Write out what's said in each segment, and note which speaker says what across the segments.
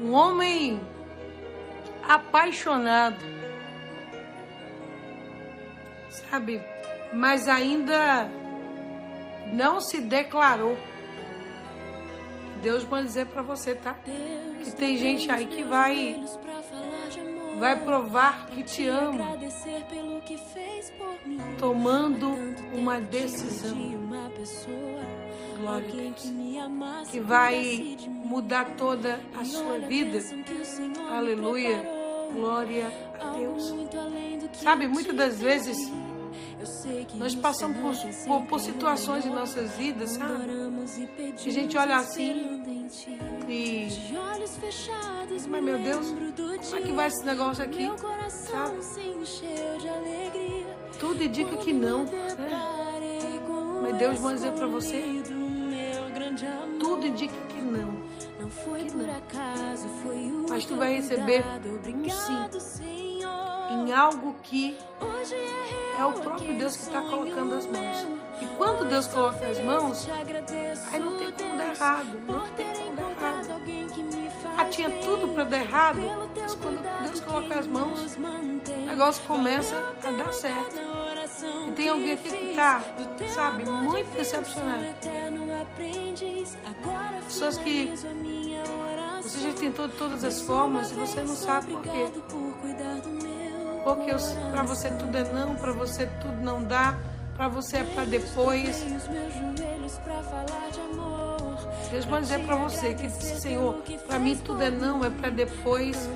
Speaker 1: um homem apaixonado, sabe? Mas ainda não se declarou. Deus vai dizer para você, tá? Que tem gente aí que vai vai provar que te ama, tomando uma decisão. Glória a Deus. Que vai mudar toda a sua vida. Aleluia. Glória a Deus. Sabe, muitas das vezes nós passamos por, por, por, situações em nossas vidas, sabe? Que a gente olha assim e. Mas meu Deus, como é que vai esse negócio aqui? Sabe? Tudo indica que não. Né? Mas Deus vai dizer para você: tudo indica que não. Que não. Mas tu vai receber sim em algo que é o próprio Deus que está colocando as mãos. E quando Deus coloca as mãos, aí não tem como dar errado. Não tem como dar errado. Ah, tinha tudo para dar errado, mas quando Deus coloca as mãos, o negócio começa a dar certo. E tem alguém que está, sabe, muito decepcionado. Pessoas que você já tentou de todas as formas e você não sabe por quê. Porque para você tudo é não, para você tudo não dá, para você é para depois. Deus vai dizer para você que, Senhor, para mim tudo é não, é para depois.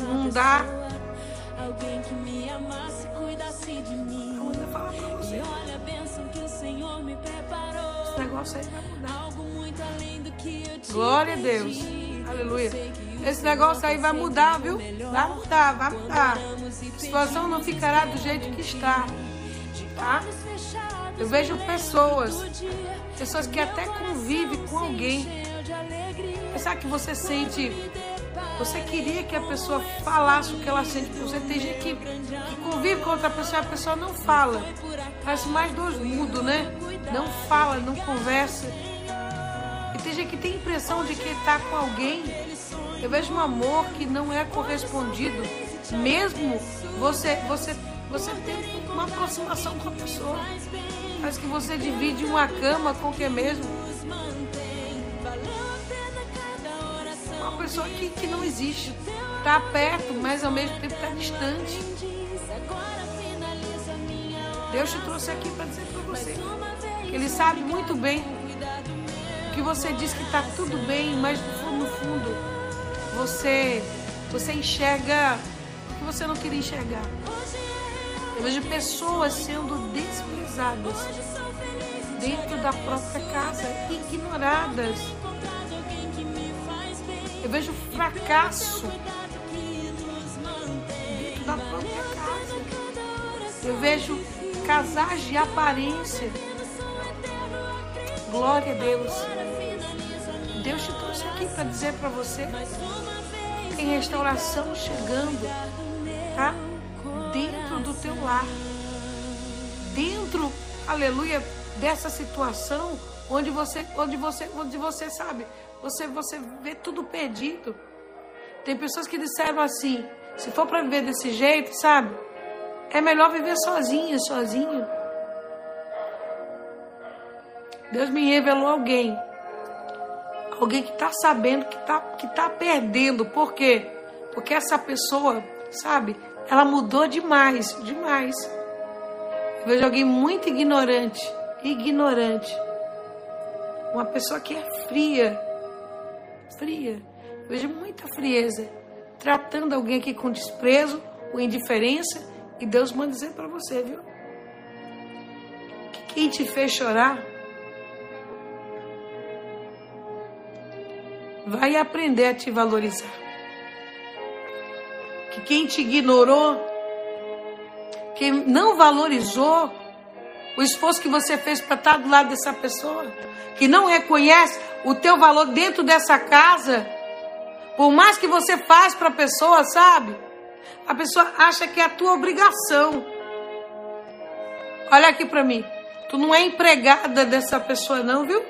Speaker 1: Não dá. Alguém que me amasse, cuidasse de mim. Eu vou falar para você. E olha a bênção que o Senhor me preparou. Esse negócio aí vai mudar. Algo muito além do que eu te Glória a Deus. Aleluia. Esse negócio aí vai mudar, viu? Vai mudar, vai mudar. A situação não ficará do jeito que está. Tá? Eu vejo pessoas, pessoas que até convivem com alguém. Sabe que você sente você queria que a pessoa falasse o que ela sente você. Tem gente que, que convive com outra pessoa e a pessoa não fala. Parece mais dois mudos, né? Não fala, não conversa. E tem gente que tem a impressão de que está com alguém. Eu vejo um amor que não é correspondido. Mesmo você, você, você tem uma aproximação com a pessoa. Parece que você divide uma cama com quem mesmo. Pessoa que, que não existe. Está perto, mas ao mesmo tempo está distante. Deus te trouxe aqui para dizer para você Ele sabe muito bem que você diz que está tudo bem, mas no fundo, no fundo, você, você enxerga o que você não queria enxergar. Eu vejo pessoas sendo desprezadas dentro da própria casa, ignoradas. Eu vejo fracasso dentro da própria casa. Eu vejo casais de aparência. Glória a Deus. Deus te trouxe aqui para dizer para você: tem restauração chegando, tá? Dentro do teu lar. Dentro, aleluia, dessa situação onde você, onde você, onde você sabe, você, você vê tudo perdido. Tem pessoas que disseram assim: se for para viver desse jeito, sabe? É melhor viver sozinho, sozinho. Deus me revelou alguém. Alguém que está sabendo que está que tá perdendo. Por quê? Porque essa pessoa, sabe, ela mudou demais, demais. Eu vejo alguém muito ignorante, ignorante. Uma pessoa que é fria, fria. Vejo muita frieza. Tratando alguém aqui com desprezo, com indiferença. E Deus manda dizer para você, viu? Que quem te fez chorar vai aprender a te valorizar. Que quem te ignorou, quem não valorizou o esforço que você fez para estar do lado dessa pessoa, que não reconhece o teu valor dentro dessa casa, por mais que você faz para a pessoa, sabe? A pessoa acha que é a tua obrigação. Olha aqui para mim. Tu não é empregada dessa pessoa não, viu?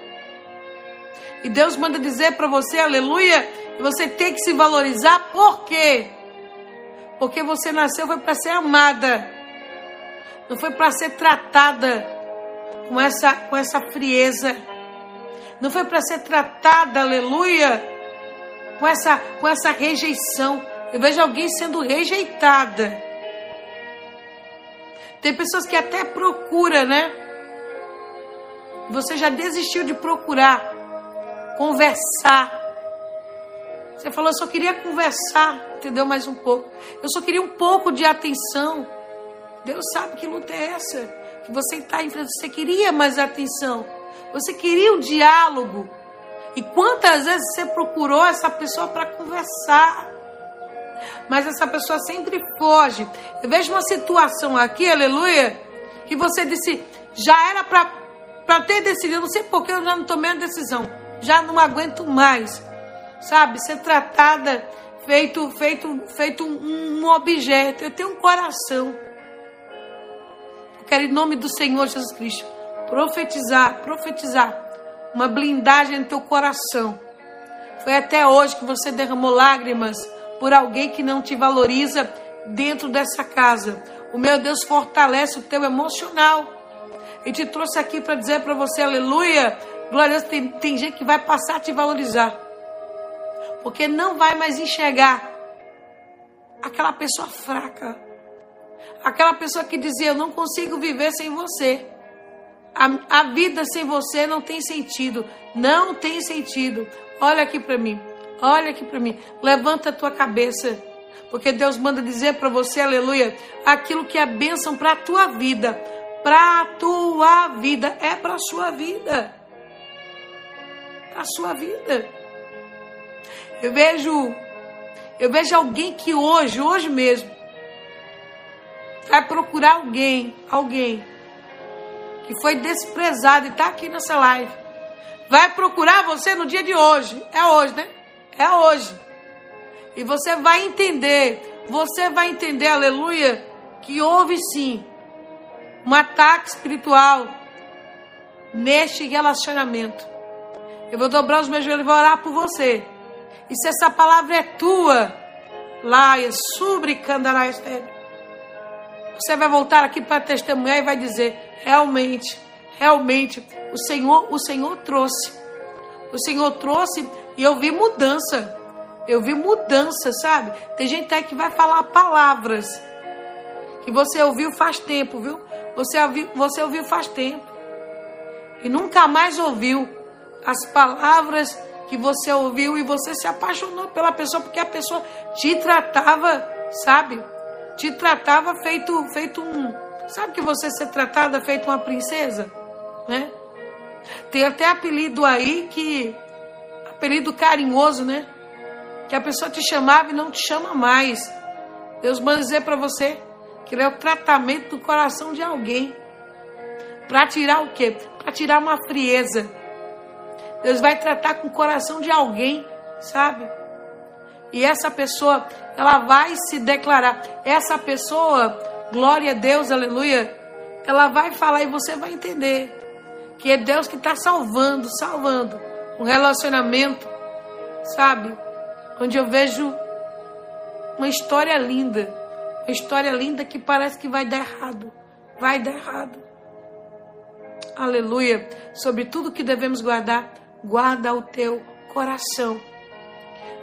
Speaker 2: E Deus manda dizer para você, aleluia, você tem que se valorizar, por quê? Porque você nasceu foi para ser amada, não foi para ser tratada com essa, com essa frieza, não foi para ser tratada, aleluia, com essa, com essa rejeição. Eu vejo alguém sendo rejeitada. Tem pessoas que até procura, né? Você já desistiu de procurar conversar. Você falou, eu só queria conversar, entendeu? Mais um pouco. Eu só queria um pouco de atenção. Deus sabe que luta é essa. Que você está enfrentando. Você queria mais atenção. Você queria um diálogo. E quantas vezes você procurou essa pessoa para conversar? Mas essa pessoa sempre foge. Eu vejo uma situação aqui, aleluia, que você disse, já era para ter decidido, não sei por que eu já não tomei a decisão. Já não aguento mais. Sabe? Ser tratada feito feito feito um objeto. Eu tenho um coração. Quero em nome do Senhor Jesus Cristo profetizar, profetizar uma blindagem no teu coração. Foi até hoje que você derramou lágrimas por alguém que não te valoriza dentro dessa casa. O meu Deus fortalece o teu emocional. E te trouxe aqui para dizer para você, aleluia, glória a Deus, tem, tem gente que vai passar a te valorizar. Porque não vai mais enxergar aquela pessoa fraca. Aquela pessoa que dizia, eu não consigo viver sem você. A, a vida sem você não tem sentido. Não tem sentido. Olha aqui para mim. Olha aqui para mim. Levanta a tua cabeça. Porque Deus manda dizer para você, aleluia, aquilo que é bênção para a tua vida. Para a tua vida. É para a sua vida. Para a sua vida. Eu vejo, eu vejo alguém que hoje, hoje mesmo, vai procurar alguém, alguém que foi desprezado e está aqui nessa live. Vai procurar você no dia de hoje. É hoje, né? É hoje. E você vai entender, você vai entender, aleluia, que houve sim um ataque espiritual neste relacionamento. Eu vou dobrar os meus joelhos e vou orar por você. E se essa palavra é tua, é sobre Candarás, você vai voltar aqui para testemunhar e vai dizer: realmente, realmente, o Senhor, o Senhor trouxe. O Senhor trouxe e eu vi mudança. Eu vi mudança, sabe? Tem gente aí que vai falar palavras que você ouviu faz tempo, viu? Você ouviu, você ouviu faz tempo. E nunca mais ouviu as palavras que você ouviu e você se apaixonou pela pessoa porque a pessoa te tratava, sabe? Te tratava feito, feito um. Sabe que você ser tratada feito uma princesa? Né? Tem até apelido aí que. Apelido carinhoso, né? Que a pessoa te chamava e não te chama mais. Deus manda dizer para você que ele é o tratamento do coração de alguém. Para tirar o quê? Para tirar uma frieza. Deus vai tratar com o coração de alguém, sabe? E essa pessoa, ela vai se declarar. Essa pessoa, glória a Deus, aleluia, ela vai falar e você vai entender que é Deus que está salvando, salvando um relacionamento, sabe? Onde eu vejo uma história linda, uma história linda que parece que vai dar errado, vai dar errado. Aleluia. Sobre tudo que devemos guardar, guarda o teu coração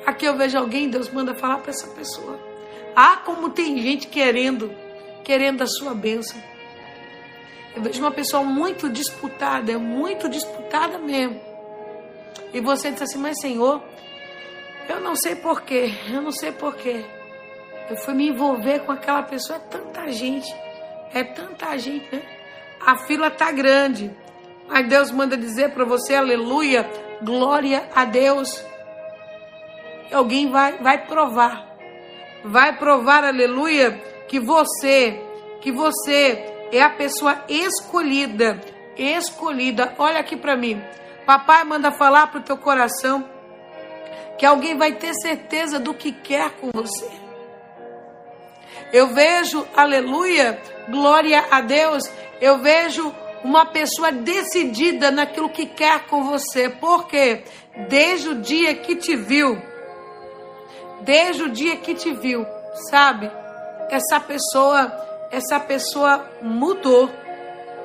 Speaker 2: Aqui eu vejo alguém, Deus manda falar para essa pessoa. Ah, como tem gente querendo, querendo a sua bênção. Eu vejo uma pessoa muito disputada, é muito disputada mesmo. E você diz assim, mas Senhor, eu não sei porquê, eu não sei porquê. Eu fui me envolver com aquela pessoa, é tanta gente, é tanta gente, né? A fila tá grande. Mas Deus manda dizer para você, aleluia, glória a Deus alguém vai, vai provar. Vai provar, aleluia, que você, que você é a pessoa escolhida. Escolhida. Olha aqui para mim. Papai manda falar para o teu coração que alguém vai ter certeza do que quer com você. Eu vejo, aleluia, glória a Deus. Eu vejo uma pessoa decidida naquilo que quer com você. Porque desde o dia que te viu, desde o dia que te viu, sabe? Essa pessoa, essa pessoa mudou,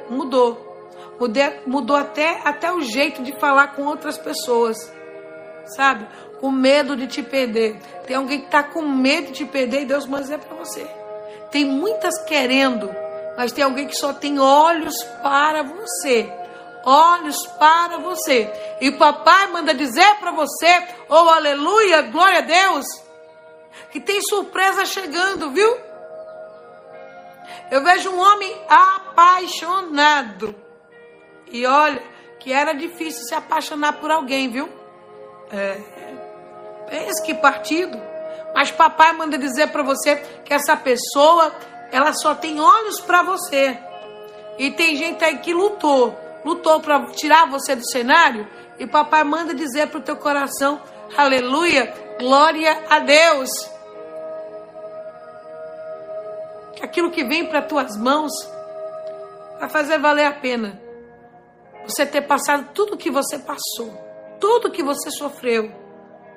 Speaker 2: mudou. Mudou, até, até o jeito de falar com outras pessoas, sabe? Com medo de te perder. Tem alguém que está com medo de te perder e Deus manda dizer para você. Tem muitas querendo, mas tem alguém que só tem olhos para você. Olhos para você. E papai manda dizer para você, oh aleluia, glória a Deus, que tem surpresa chegando, viu? Eu vejo um homem apaixonado. E olha, que era difícil se apaixonar por alguém, viu? É. Pense que partido. Mas papai manda dizer para você que essa pessoa, ela só tem olhos para você. E tem gente aí que lutou, lutou para tirar você do cenário, e papai manda dizer para o teu coração, aleluia, glória a Deus. Que aquilo que vem para tuas mãos vai fazer valer a pena. Você ter passado tudo que você passou, tudo que você sofreu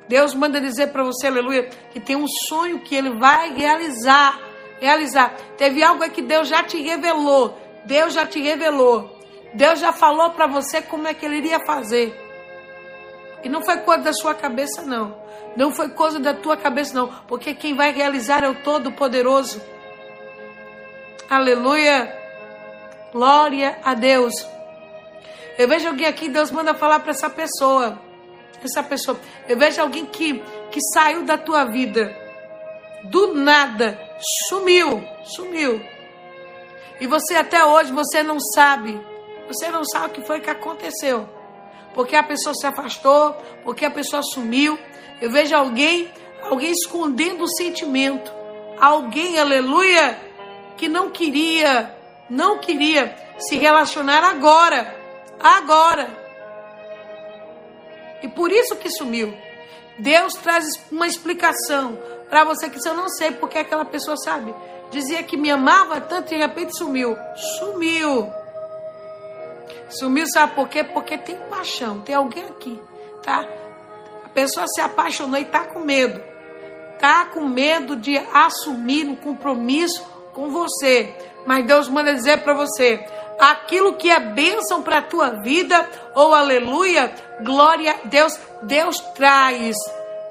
Speaker 2: Deus manda dizer para você, aleluia, que tem um sonho que ele vai realizar. Realizar. Teve algo que Deus já te revelou. Deus já te revelou. Deus já falou para você como é que ele iria fazer. E não foi coisa da sua cabeça, não. Não foi coisa da tua cabeça, não. Porque quem vai realizar é o Todo-Poderoso. Aleluia. Glória a Deus. Eu vejo alguém aqui, Deus manda falar para essa pessoa essa pessoa. Eu vejo alguém que, que saiu da tua vida. Do nada. Sumiu. Sumiu. E você até hoje, você não sabe. Você não sabe o que foi que aconteceu. Porque a pessoa se afastou, porque a pessoa sumiu. Eu vejo alguém, alguém escondendo o sentimento. Alguém, aleluia, que não queria, não queria se relacionar agora. Agora. E por isso que sumiu. Deus traz uma explicação para você que eu não sei porque aquela pessoa sabe. Dizia que me amava tanto e de repente sumiu. Sumiu. Sumiu, sabe por quê? Porque tem paixão, tem alguém aqui, tá? A pessoa se apaixonou e tá com medo. Tá com medo de assumir um compromisso com você. Mas Deus manda dizer para você: aquilo que é bênção para a tua vida, ou oh, aleluia, glória a Deus, Deus traz,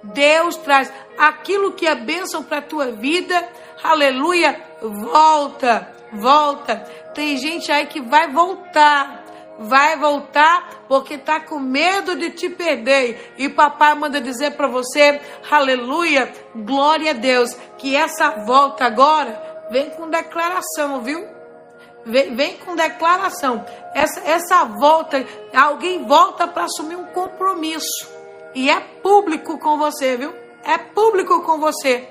Speaker 2: Deus traz aquilo que é bênção para a tua vida, aleluia, volta, volta. Tem gente aí que vai voltar, vai voltar porque tá com medo de te perder. E papai manda dizer para você, aleluia, glória a Deus, que essa volta agora vem com declaração, viu? Vem, vem com declaração. Essa, essa volta, alguém volta para assumir um compromisso. E é público com você, viu? É público com você.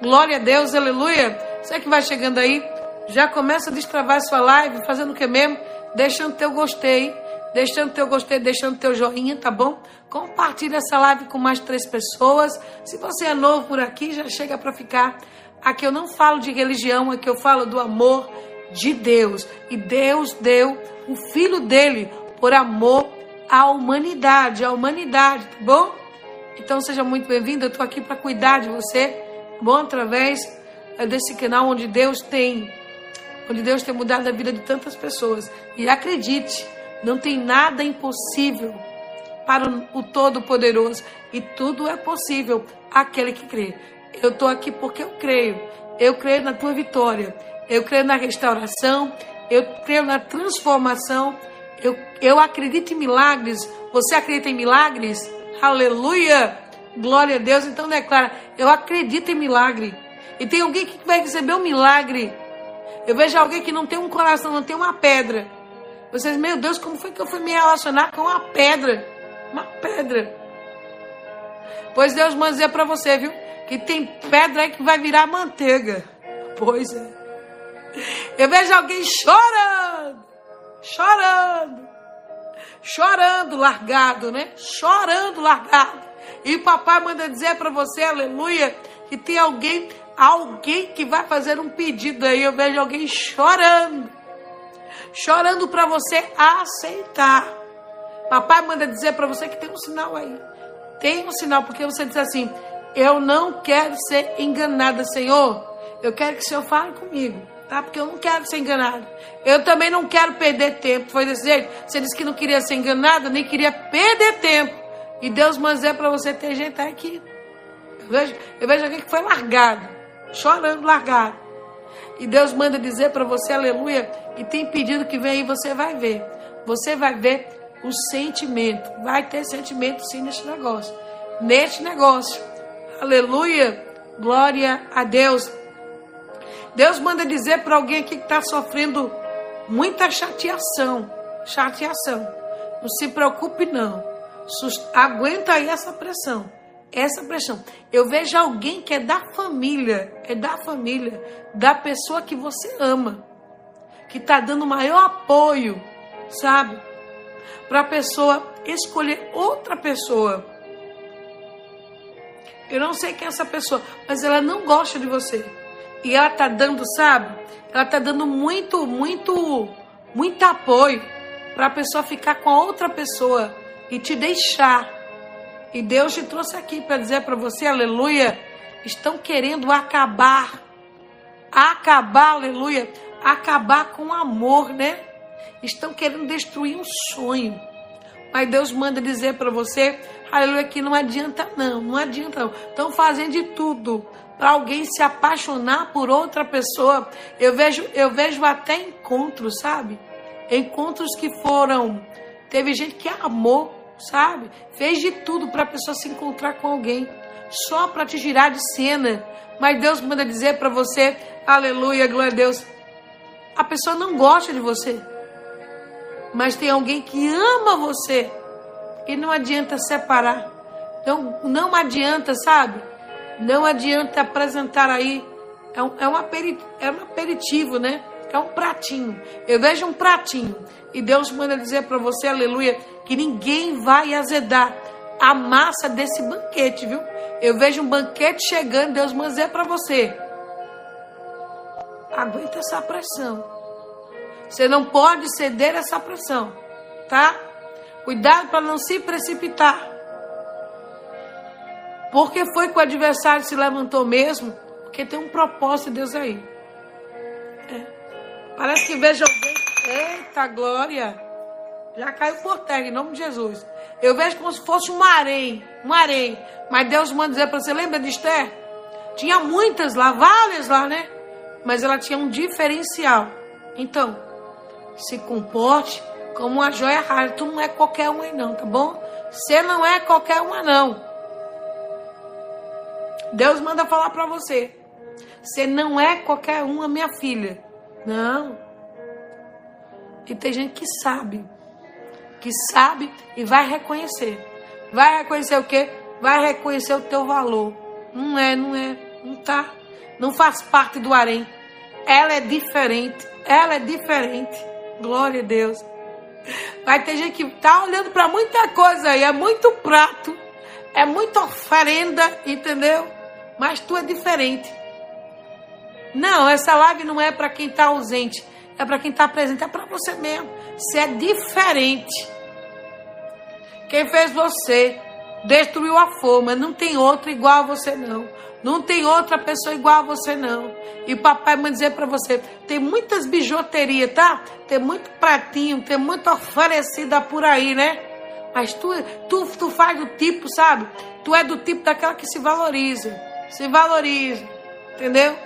Speaker 2: Glória a Deus, aleluia. Você que vai chegando aí, já começa a destravar sua live, fazendo o que mesmo? Deixando teu gostei, deixando teu gostei, deixando teu joinha, tá bom? Compartilha essa live com mais três pessoas. Se você é novo por aqui, já chega para ficar. Aqui eu não falo de religião, aqui eu falo do amor de Deus. E Deus deu o filho dele por amor à humanidade, à humanidade, tá bom? Então seja muito bem-vindo, eu estou aqui para cuidar de você, tá bom? Através eh, desse canal onde Deus tem, onde Deus tem mudado a vida de tantas pessoas. E acredite, não tem nada impossível para o Todo-Poderoso. E tudo é possível aquele que crê. Eu estou aqui porque eu creio. Eu creio na tua vitória. Eu creio na restauração, eu creio na transformação, eu, eu acredito em milagres. Você acredita em milagres? Aleluia! Glória a Deus. Então declara: Eu acredito em milagre. E tem alguém que vai receber um milagre. Eu vejo alguém que não tem um coração, não tem uma pedra. Vocês, meu Deus, como foi que eu fui me relacionar com uma pedra? Uma pedra. Pois Deus manda dizer para você, viu? Que tem pedra aí que vai virar manteiga. Pois é. Eu vejo alguém chorando, chorando, chorando largado, né? Chorando largado. E papai manda dizer para você, aleluia, que tem alguém, alguém que vai fazer um pedido aí. Eu vejo alguém chorando, chorando para você aceitar. Papai manda dizer para você que tem um sinal aí. Tem um sinal, porque você diz assim: Eu não quero ser enganada, Senhor. Eu quero que o Senhor fale comigo, tá? Porque eu não quero ser enganada. Eu também não quero perder tempo. Foi desse jeito. Você disse que não queria ser enganada, nem queria perder tempo. E Deus manda dizer para você ter gente aqui. Eu vejo, eu vejo alguém que foi largado, chorando, largado. E Deus manda dizer para você, aleluia, e tem pedido que vem aí, você vai ver. Você vai ver o sentimento. Vai ter sentimento sim neste negócio. Neste negócio. Aleluia. Glória a Deus. Deus manda dizer para alguém aqui que está sofrendo muita chateação. Chateação. Não se preocupe, não. Aguenta aí essa pressão essa pressão. Eu vejo alguém que é da família, é da família, da pessoa que você ama, que está dando maior apoio, sabe? Para a pessoa escolher outra pessoa. Eu não sei quem é essa pessoa, mas ela não gosta de você. E ela tá dando, sabe? Ela tá dando muito, muito, muito apoio para a pessoa ficar com a outra pessoa e te deixar e Deus te trouxe aqui para dizer para você, aleluia, estão querendo acabar, acabar, aleluia, acabar com o amor, né? Estão querendo destruir um sonho. Mas Deus manda dizer para você, aleluia, que não adianta não, não adianta não. Estão fazendo de tudo para alguém se apaixonar por outra pessoa. Eu vejo, eu vejo até encontros, sabe? Encontros que foram, teve gente que amou sabe? Fez de tudo para a pessoa se encontrar com alguém, só para te tirar de cena. Mas Deus manda dizer para você, aleluia, glória a Deus. A pessoa não gosta de você, mas tem alguém que ama você e não adianta separar. Não, não adianta, sabe? Não adianta apresentar aí. É um, é, um aperitivo, é um aperitivo, né? É um pratinho. Eu vejo um pratinho. E Deus manda dizer para você, aleluia, que ninguém vai azedar a massa desse banquete, viu? Eu vejo um banquete chegando, Deus manda dizer para você. Aguenta essa pressão. Você não pode ceder essa pressão, tá? Cuidado para não se precipitar. Porque foi que o adversário se levantou mesmo? Porque tem um propósito de Deus aí. Parece que veja alguém. Eita glória! Já caiu por terra, em nome de Jesus. Eu vejo como se fosse um harém, um harém. Mas Deus manda dizer para você, lembra de Esther? Tinha muitas lá, várias lá, né? Mas ela tinha um diferencial. Então, se comporte como uma joia rara. Tu não é qualquer uma não, tá bom? Você não é qualquer uma não. Deus manda falar para você. Você não é qualquer uma, minha filha. Não. E tem gente que sabe que sabe e vai reconhecer. Vai reconhecer o quê? Vai reconhecer o teu valor. Não é, não é, não tá. Não faz parte do harém. Ela é diferente. Ela é diferente. Glória a Deus. Vai ter gente que tá olhando para muita coisa aí, é muito prato, é muita oferenda, entendeu? Mas tu é diferente. Não, essa live não é para quem está ausente, é para quem está presente, é para você mesmo. Você é diferente. Quem fez você destruiu a forma. Não tem outra igual a você, não. Não tem outra pessoa igual a você, não. E papai vai dizer para você: tem muitas bijuterias, tá? Tem muito pratinho, tem muita oferecida por aí, né? Mas tu, tu, tu faz do tipo, sabe? Tu é do tipo daquela que se valoriza. Se valoriza. Entendeu?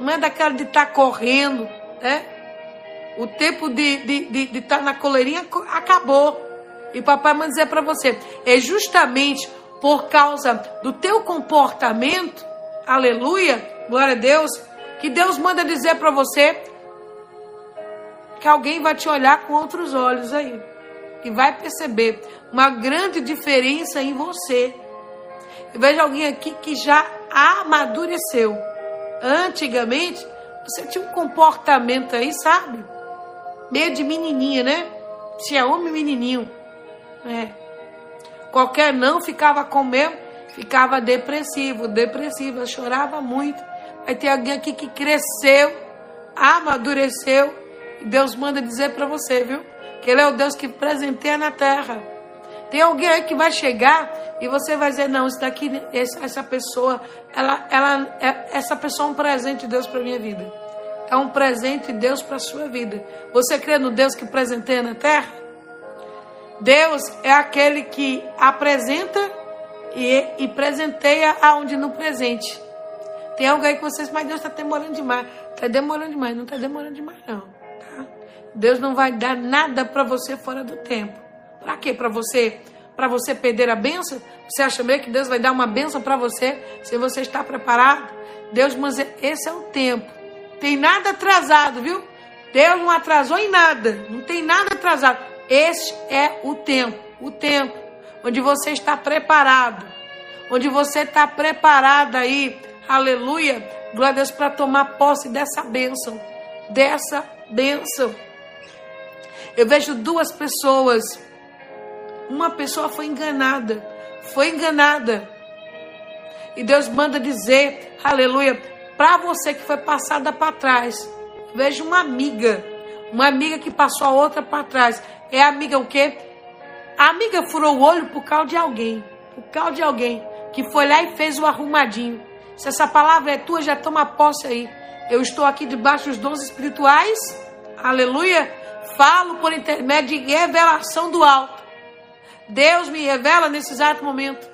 Speaker 2: Não é daquela de estar tá correndo, né? O tempo de estar de, de, de tá na coleirinha acabou. E papai manda dizer para você, é justamente por causa do teu comportamento, aleluia, glória a Deus, que Deus manda dizer para você que alguém vai te olhar com outros olhos aí e vai perceber uma grande diferença em você. Eu vejo alguém aqui que já amadureceu. Antigamente, você tinha um comportamento aí, sabe? Meio de menininha, né? Tinha homem menininho. É. Qualquer não ficava com mesmo, ficava depressivo, depressiva, chorava muito. Aí tem alguém aqui que cresceu, amadureceu E Deus manda dizer para você, viu? Que Ele é o Deus que presenteia na terra. Tem alguém aí que vai chegar e você vai dizer, não, isso daqui, essa pessoa, ela, ela, é, essa pessoa é um presente de Deus para minha vida. É um presente de Deus para a sua vida. Você crê no Deus que presenteia na terra? Deus é aquele que apresenta e, e presenteia aonde no presente. Tem alguém que vocês, mas Deus está demorando demais. Está demorando demais, não está demorando demais, não. Tá? Deus não vai dar nada para você fora do tempo. Para quê? Para você para você perder a benção? Você acha mesmo que Deus vai dar uma benção para você se você está preparado? Deus, mas esse é o tempo. Tem nada atrasado, viu? Deus não atrasou em nada. Não tem nada atrasado. Este é o tempo. O tempo onde você está preparado. Onde você está preparado aí. Aleluia. Glória a Deus para tomar posse dessa bênção. Dessa bênção. Eu vejo duas pessoas uma pessoa foi enganada. Foi enganada. E Deus manda dizer, aleluia, para você que foi passada para trás. Veja uma amiga. Uma amiga que passou a outra para trás. É amiga o quê? A amiga furou o olho por causa de alguém. Por causa de alguém. Que foi lá e fez o arrumadinho. Se essa palavra é tua, já toma posse aí. Eu estou aqui debaixo dos dons espirituais. Aleluia. Falo por intermédio de revelação do alto. Deus me revela nesse exato momento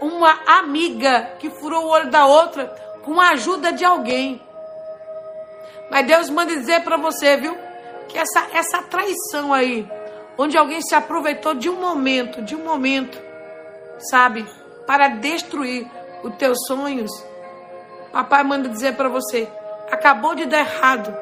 Speaker 2: uma amiga que furou o olho da outra com a ajuda de alguém. Mas Deus manda dizer para você, viu? Que essa, essa traição aí, onde alguém se aproveitou de um momento, de um momento, sabe, para destruir os teus sonhos. Papai manda dizer para você, acabou de dar errado,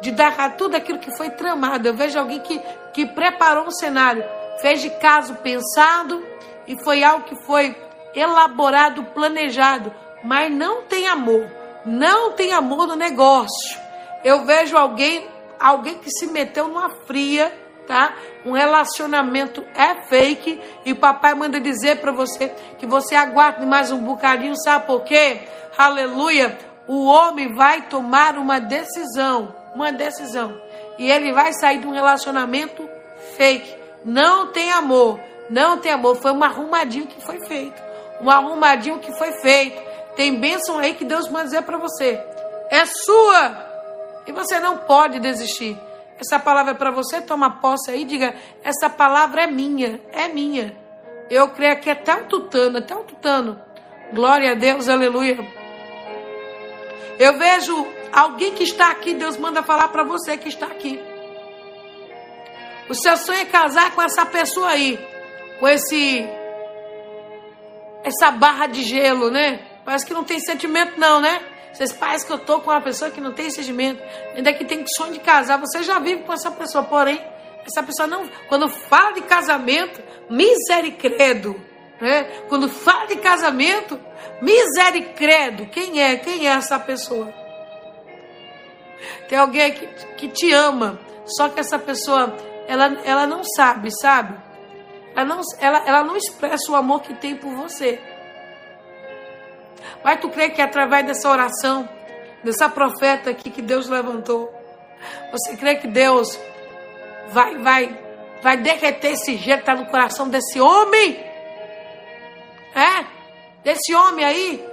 Speaker 2: de dar errado tudo aquilo que foi tramado. Eu vejo alguém que, que preparou um cenário fez de caso pensado e foi algo que foi elaborado, planejado, mas não tem amor, não tem amor no negócio. Eu vejo alguém, alguém que se meteu numa fria, tá? Um relacionamento é fake e o papai manda dizer para você que você aguarde mais um bocadinho, sabe por quê? Aleluia! O homem vai tomar uma decisão, uma decisão, e ele vai sair de um relacionamento fake não tem amor. Não tem amor. Foi um arrumadinho que foi feito. Um arrumadinho que foi feito. Tem bênção aí que Deus manda dizer para você. É sua. E você não pode desistir. Essa palavra é para você. Toma posse aí. Diga: essa palavra é minha. É minha. Eu creio que é até um tutano. Até um tutano. Glória a Deus. Aleluia. Eu vejo alguém que está aqui. Deus manda falar para você que está aqui. O seu sonho é casar com essa pessoa aí, com esse essa barra de gelo, né? Parece que não tem sentimento não, né? Vocês parece que eu tô com uma pessoa que não tem sentimento, ainda que tem sonho de casar, você já vive com essa pessoa, porém essa pessoa não, quando fala de casamento, misericredo, né? Quando fala de casamento, misericredo, quem é? Quem é essa pessoa? Tem alguém que, que te ama, só que essa pessoa ela, ela não sabe, sabe? Ela não, ela, ela não expressa o amor que tem por você. Mas tu crê que através dessa oração, dessa profeta aqui que Deus levantou, você crê que Deus vai, vai, vai derreter esse gelo que está no coração desse homem? É? Desse homem aí?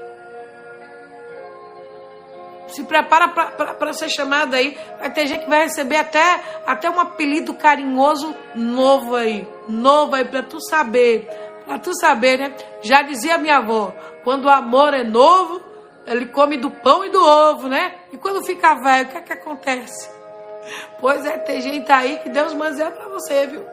Speaker 2: Se prepara para ser chamado aí. Vai ter gente que vai receber até, até um apelido carinhoso novo aí. Novo aí, para tu saber. Para tu saber, né? Já dizia minha avó: quando o amor é novo, ele come do pão e do ovo, né? E quando fica velho, o que é que acontece? Pois é, tem gente aí que Deus manda para você, viu?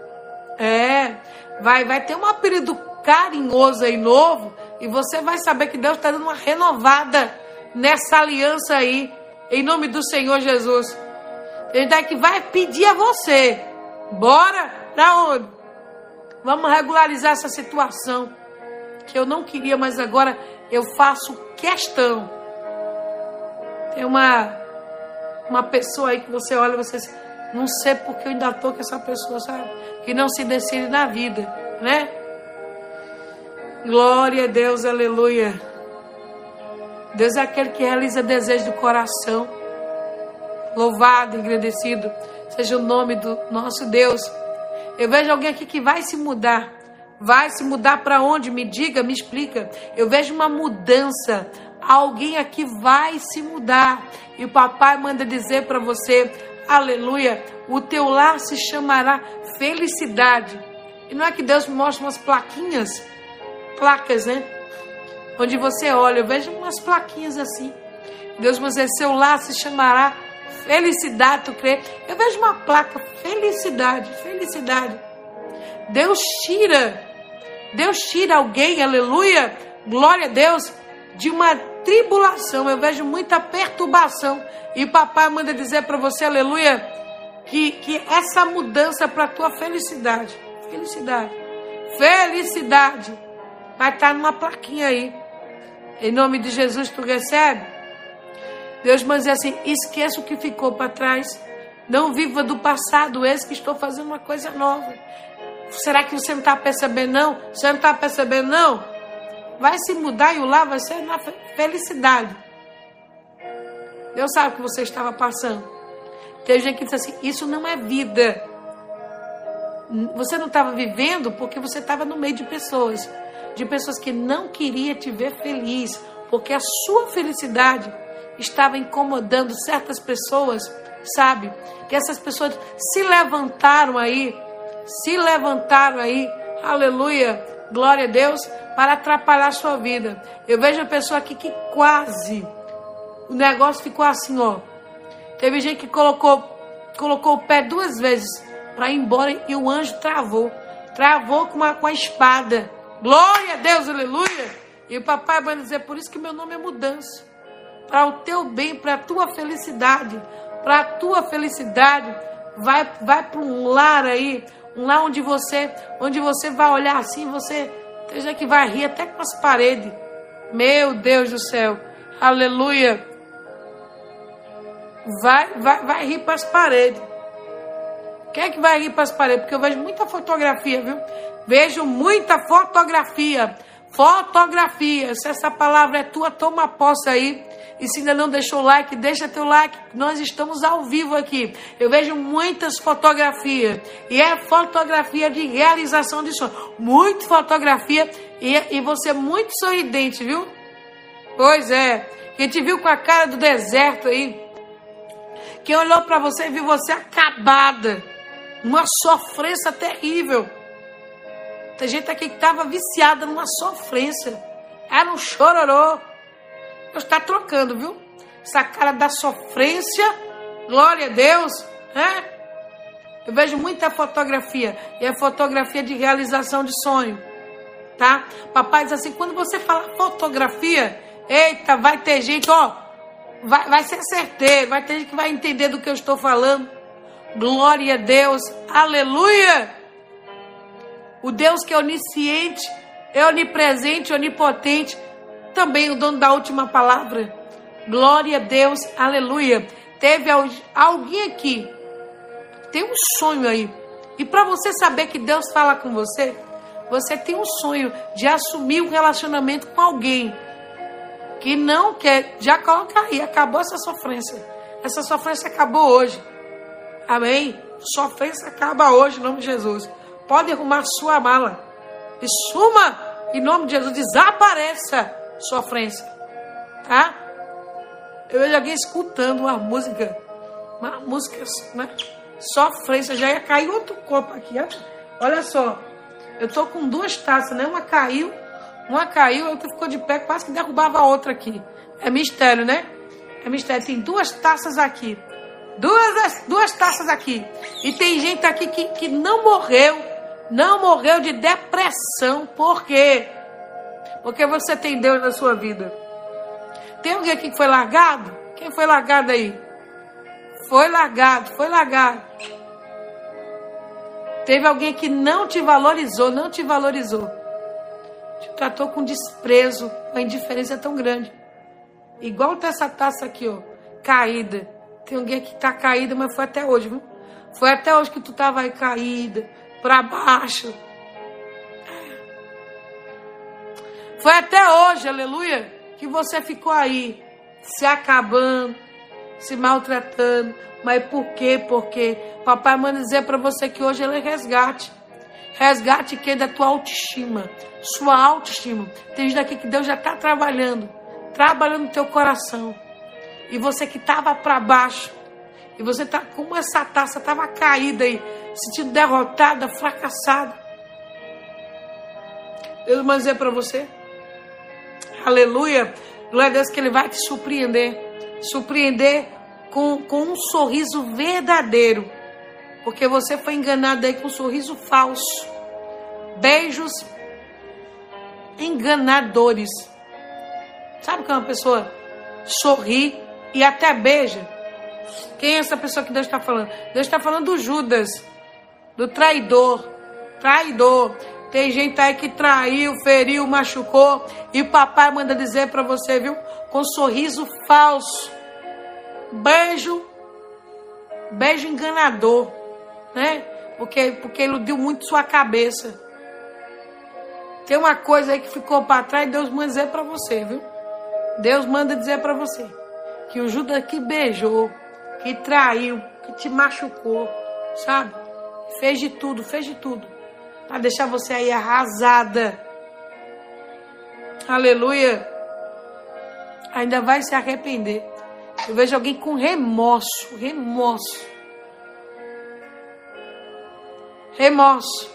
Speaker 2: É, vai, vai ter um apelido carinhoso aí novo e você vai saber que Deus está dando uma renovada nessa aliança aí, em nome do Senhor Jesus. Ele daqui que vai pedir a você. Bora? Para onde? Vamos regularizar essa situação. Que eu não queria, mas agora eu faço questão. Tem uma, uma pessoa aí que você olha e você não sei porque eu ainda estou com essa pessoa, sabe? Que não se decide na vida, né? Glória a Deus, aleluia. Deus é aquele que realiza desejo do coração. Louvado, agradecido seja o nome do nosso Deus. Eu vejo alguém aqui que vai se mudar. Vai se mudar para onde? Me diga, me explica. Eu vejo uma mudança. Alguém aqui vai se mudar. E o papai manda dizer para você: Aleluia, o teu lar se chamará felicidade. E não é que Deus mostra umas plaquinhas, placas, né? Onde você olha, eu vejo umas plaquinhas assim. Deus vai dizer: seu lar se chamará felicidade, tu crê? Eu vejo uma placa, felicidade, felicidade. Deus tira, Deus tira alguém, aleluia, glória a Deus, de uma tribulação. Eu vejo muita perturbação. E papai manda dizer para você, aleluia, que, que essa mudança para tua felicidade, felicidade, felicidade, vai estar numa plaquinha aí. Em nome de Jesus, tu recebe? Deus manda dizer assim: esqueça o que ficou para trás. Não viva do passado, esse que estou fazendo uma coisa nova. Será que você não está percebendo, não? Você não está percebendo, não? Vai se mudar e o lá vai ser na felicidade. Deus sabe o que você estava passando. Tem gente que diz assim: Isso não é vida. Você não estava vivendo porque você estava no meio de pessoas, de pessoas que não queriam te ver feliz, porque a sua felicidade estava incomodando certas pessoas, sabe? Que essas pessoas se levantaram aí, se levantaram aí, aleluia, glória a Deus, para atrapalhar a sua vida. Eu vejo a pessoa aqui que quase o negócio ficou assim, ó. Teve gente que colocou, colocou o pé duas vezes para ir embora e o anjo travou. Travou com, uma, com a espada. Glória a Deus, aleluia. E o papai vai dizer, por isso que meu nome é mudança para o teu bem, para a tua felicidade, para a tua felicidade. Vai, vai para um lar aí, um lar onde você, onde você vai olhar assim, você tem que vai rir até com as paredes. Meu Deus do céu, aleluia. Vai, vai, vai rir para as paredes. Quem é que vai rir para as paredes? Porque eu vejo muita fotografia, viu? Vejo muita fotografia. Fotografia. Se essa palavra é tua, toma posse aí e se ainda não deixou o like, deixa teu like. Nós estamos ao vivo aqui. Eu vejo muitas fotografias. E é fotografia de realização de sonho. Muita fotografia. E, e você muito sorridente, viu? Pois é. Quem te viu com a cara do deserto aí. Quem olhou para você e viu você acabada. Uma sofrência terrível. Tem gente aqui que estava viciada numa sofrência. Era um chororô. Deus está trocando, viu? Essa cara da sofrência, glória a Deus, né? Eu vejo muita fotografia, e é fotografia de realização de sonho, tá? Papai diz assim, quando você fala fotografia, eita, vai ter gente, ó, vai, vai ser certeiro, vai ter gente que vai entender do que eu estou falando. Glória a Deus, aleluia! O Deus que é onisciente, é onipresente, onipotente, também o dono da última palavra. Glória a Deus, aleluia. Teve alguém aqui, tem um sonho aí. E para você saber que Deus fala com você, você tem um sonho de assumir um relacionamento com alguém que não quer. Já coloca aí, acabou essa sofrência. Essa sofrência acabou hoje. Amém? Sofrência acaba hoje, em nome de Jesus. Pode arrumar sua mala. E suma, em nome de Jesus, desapareça sofrência, tá? Eu vejo alguém escutando uma música, uma música, né? Sofrência, já ia cair outro copo aqui, ó. Olha só, eu tô com duas taças, né? Uma caiu, uma caiu, a outra ficou de pé, quase que derrubava a outra aqui. É mistério, né? É mistério. Tem duas taças aqui. Duas, duas taças aqui. E tem gente aqui que, que não morreu. Não morreu de depressão. Por quê? Porque você tem Deus na sua vida. Tem alguém aqui que foi largado? Quem foi largado aí? Foi largado, foi largado. Teve alguém que não te valorizou, não te valorizou. Te tratou com desprezo, uma indiferença tão grande. Igual tá essa taça aqui, ó, caída. Tem alguém que tá caída, mas foi até hoje, viu? Foi até hoje que tu tava aí caída, para baixo. Foi até hoje, aleluia, que você ficou aí, se acabando, se maltratando. Mas por quê? Porque papai manda dizer para você que hoje ele é resgate. Resgate que é da tua autoestima, sua autoestima. Tem gente aqui que Deus já está trabalhando, trabalhando no teu coração. E você que estava para baixo, e você tá como essa taça estava caída aí, sentindo derrotada, fracassada. Deus vai dizer para você, aleluia, glória a Deus que Ele vai te surpreender, surpreender com, com um sorriso verdadeiro, porque você foi enganado aí com um sorriso falso. Beijos enganadores. Sabe que uma pessoa sorri e até beija? Quem é essa pessoa que Deus está falando? Deus está falando do Judas, do traidor. Traidor. Tem gente aí que traiu, feriu, machucou. E o papai manda dizer para você, viu? Com sorriso falso beijo, beijo enganador, né? Porque, porque iludiu muito sua cabeça. Tem uma coisa aí que ficou para trás, Deus manda dizer para você, viu? Deus manda dizer para você que o Judas que beijou, que traiu, que te machucou, sabe? Fez de tudo, fez de tudo para deixar você aí arrasada. Aleluia. Ainda vai se arrepender. Eu vejo alguém com remorso, remorso. Remorso.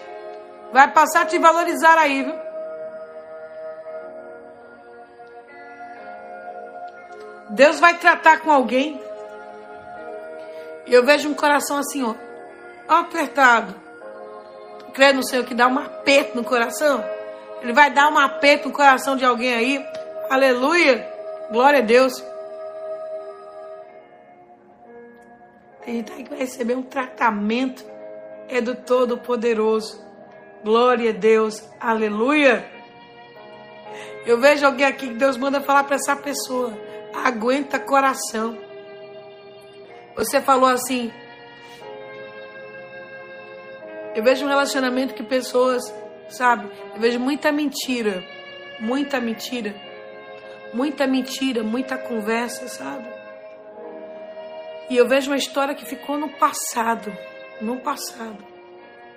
Speaker 2: Vai passar a te valorizar aí, viu? Deus vai tratar com alguém. E eu vejo um coração assim, ó, apertado. Crê no Senhor que dá um aperto no coração? Ele vai dar um aperto no coração de alguém aí. Aleluia. Glória a Deus. Tem gente aí que vai receber um tratamento. É do Todo-Poderoso. Glória a Deus. Aleluia. Eu vejo alguém aqui que Deus manda falar para essa pessoa. Aguenta coração. Você falou assim. Eu vejo um relacionamento que pessoas, sabe? Eu vejo muita mentira. Muita mentira. Muita mentira, muita conversa, sabe? E eu vejo uma história que ficou no passado. No passado.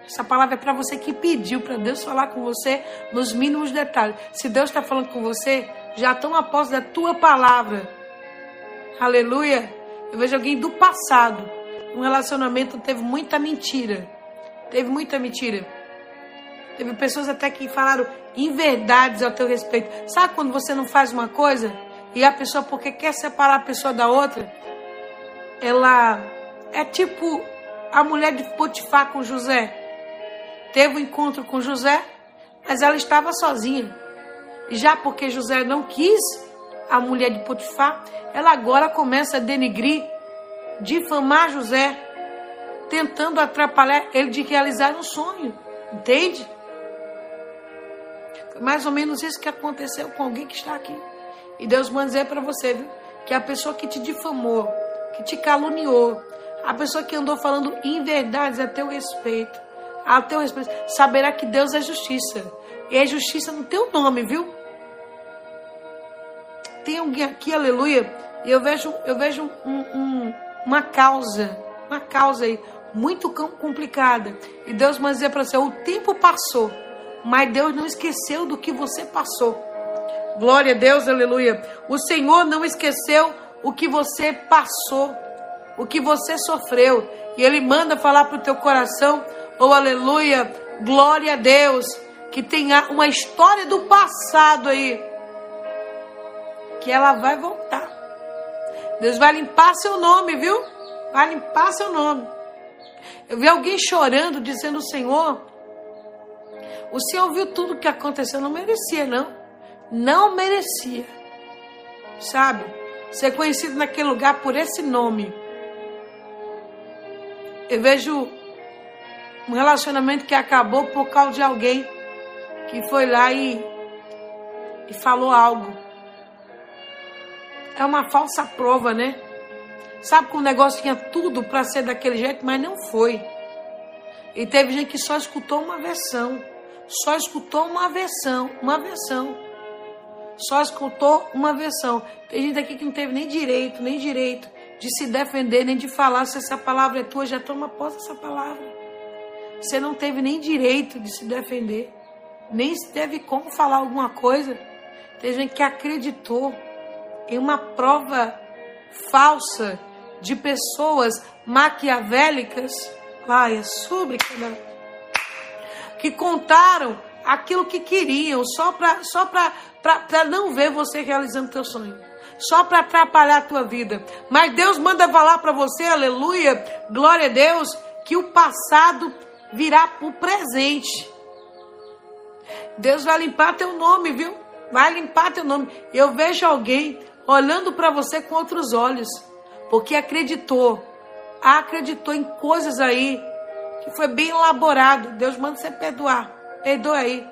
Speaker 2: Essa palavra é para você que pediu para Deus falar com você nos mínimos detalhes. Se Deus está falando com você, já toma posse da tua palavra. Aleluia. Eu vejo alguém do passado. Um relacionamento teve muita mentira. Teve muita mentira. Teve pessoas até que falaram inverdades ao teu respeito. Sabe quando você não faz uma coisa e a pessoa, porque quer separar a pessoa da outra, ela é tipo a mulher de Potifar com José. Teve um encontro com José, mas ela estava sozinha. E já porque José não quis a mulher de Potifar, ela agora começa a denigrir, difamar José, tentando atrapalhar ele de realizar um sonho. Entende? Foi mais ou menos isso que aconteceu com alguém que está aqui. E Deus manda dizer para você, viu? Que a pessoa que te difamou, que te caluniou, a pessoa que andou falando inverdades a teu respeito, a teu respeito, saberá que Deus é justiça. E é justiça no teu nome, viu? Tem alguém aqui, aleluia, e eu vejo, eu vejo um, um, uma causa, uma causa aí muito complicada. E Deus vai dizer para você: o tempo passou, mas Deus não esqueceu do que você passou. Glória a Deus, aleluia. O Senhor não esqueceu o que você passou, o que você sofreu. E Ele manda falar para o teu coração, oh aleluia, glória a Deus, que tenha uma história do passado aí, que ela vai voltar. Deus vai limpar seu nome, viu? Vai limpar seu nome. Eu vi alguém chorando, dizendo: Senhor, o Senhor viu tudo que aconteceu, não merecia, não. Não merecia. Sabe? ser conhecido naquele lugar por esse nome. Eu vejo um relacionamento que acabou por causa de alguém que foi lá e, e falou algo. É uma falsa prova, né? Sabe que o negócio tinha tudo para ser daquele jeito, mas não foi. E teve gente que só escutou uma versão. Só escutou uma versão, uma versão só escutou uma versão. Tem gente aqui que não teve nem direito, nem direito de se defender, nem de falar se essa palavra é tua, já toma posse dessa palavra. Você não teve nem direito de se defender, nem teve como falar alguma coisa. Tem gente que acreditou em uma prova falsa de pessoas maquiavélicas, lá é sobre que contaram aquilo que queriam só para só para não ver você realizando teu sonho só para atrapalhar a tua vida. Mas Deus manda falar para você, aleluia, glória a Deus, que o passado virá para o presente. Deus vai limpar teu nome, viu? Vai limpar teu nome. Eu vejo alguém olhando para você com outros olhos, porque acreditou, acreditou em coisas aí que foi bem elaborado. Deus manda você perdoar. Perdoa aí.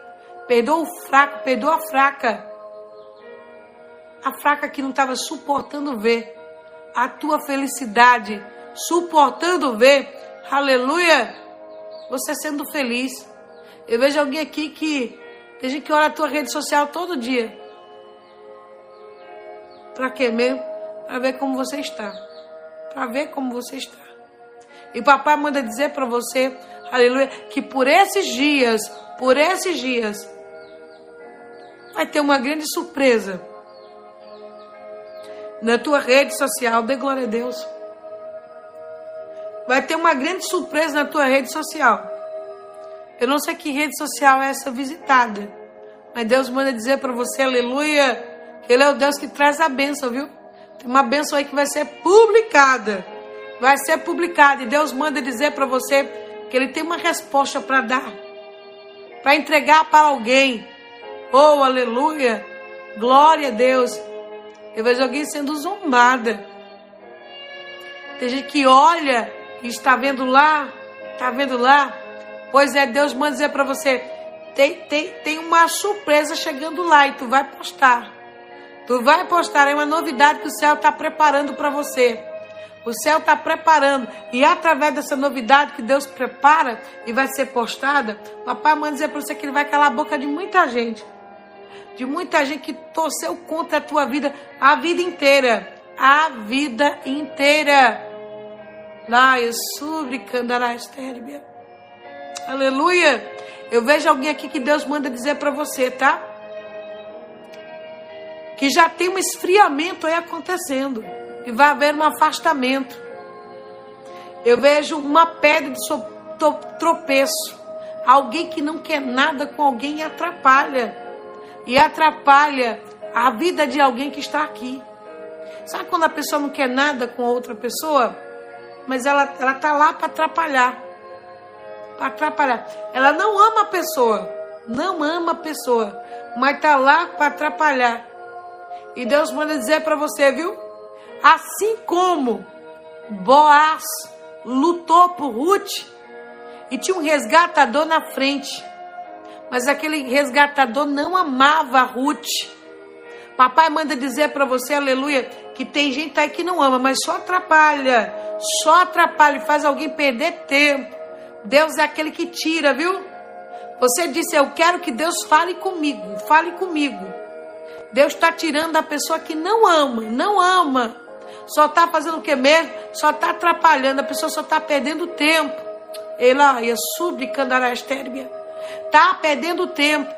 Speaker 2: Perdoa o fraco, perdoa a fraca a fraca que não estava suportando ver a tua felicidade, suportando ver, aleluia, você sendo feliz. Eu vejo alguém aqui que tem gente que olha a tua rede social todo dia. Para quê mesmo? Para ver como você está. Para ver como você está. E papai manda dizer para você, aleluia, que por esses dias, por esses dias, vai ter uma grande surpresa na tua rede social, dê glória a Deus. Vai ter uma grande surpresa na tua rede social. Eu não sei que rede social é essa visitada, mas Deus manda dizer para você, aleluia, Ele é o Deus que traz a bênção, viu? Tem uma bênção aí que vai ser publicada. Vai ser publicada. E Deus manda dizer para você que Ele tem uma resposta para dar, para entregar para alguém. Oh, aleluia! Glória a Deus. Eu vejo alguém sendo zombada. Tem gente que olha e está vendo lá, está vendo lá. Pois é, Deus manda dizer para você: tem, tem, tem uma surpresa chegando lá e tu vai postar. Tu vai postar, é uma novidade que o céu está preparando para você. O céu está preparando. E através dessa novidade que Deus prepara e vai ser postada, o papai manda dizer para você que ele vai calar a boca de muita gente de muita gente que torceu contra a tua vida a vida inteira. A vida inteira. Aleluia. Eu vejo alguém aqui que Deus manda dizer para você, tá? Que já tem um esfriamento aí acontecendo. E vai haver um afastamento. Eu vejo uma pedra de tropeço. Alguém que não quer nada com alguém e atrapalha e atrapalha a vida de alguém que está aqui. Sabe quando a pessoa não quer nada com outra pessoa, mas ela ela tá lá para atrapalhar, para atrapalhar. Ela não ama a pessoa, não ama a pessoa, mas tá lá para atrapalhar. E Deus manda dizer para você, viu? Assim como Boaz lutou por Ruth e tinha um resgatador na frente. Mas aquele resgatador não amava Ruth. Papai manda dizer para você, aleluia, que tem gente aí que não ama, mas só atrapalha. Só atrapalha e faz alguém perder tempo. Deus é aquele que tira, viu? Você disse, eu quero que Deus fale comigo, fale comigo. Deus está tirando a pessoa que não ama, não ama. Só está fazendo o que mesmo? Só está atrapalhando, a pessoa só está perdendo tempo. Ela ia suplicando a estérbia. Tá perdendo tempo.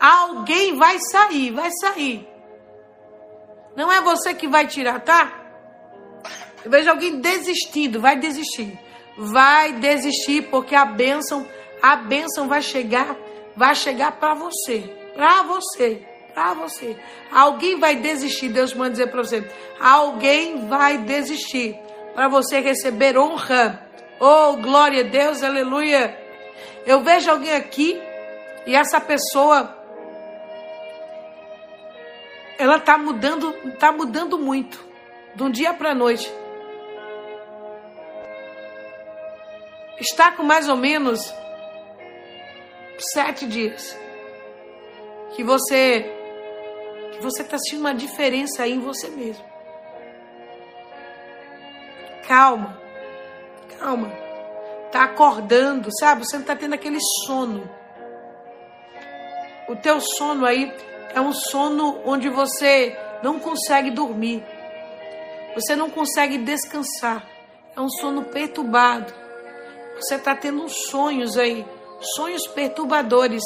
Speaker 2: Alguém vai sair, vai sair. Não é você que vai tirar, tá? Eu vejo alguém desistindo, vai desistir. Vai desistir porque a bênção, a bênção vai chegar, vai chegar para você, para você, para você. Alguém vai desistir, Deus manda dizer para você. Alguém vai desistir para você receber honra. Oh, glória a Deus, aleluia. Eu vejo alguém aqui e essa pessoa ela está mudando, tá mudando muito, de um dia para noite. Está com mais ou menos sete dias que você você está sentindo uma diferença aí em você mesmo. Calma, calma tá acordando, sabe? Você não está tendo aquele sono. O teu sono aí é um sono onde você não consegue dormir. Você não consegue descansar. É um sono perturbado. Você está tendo sonhos aí, sonhos perturbadores.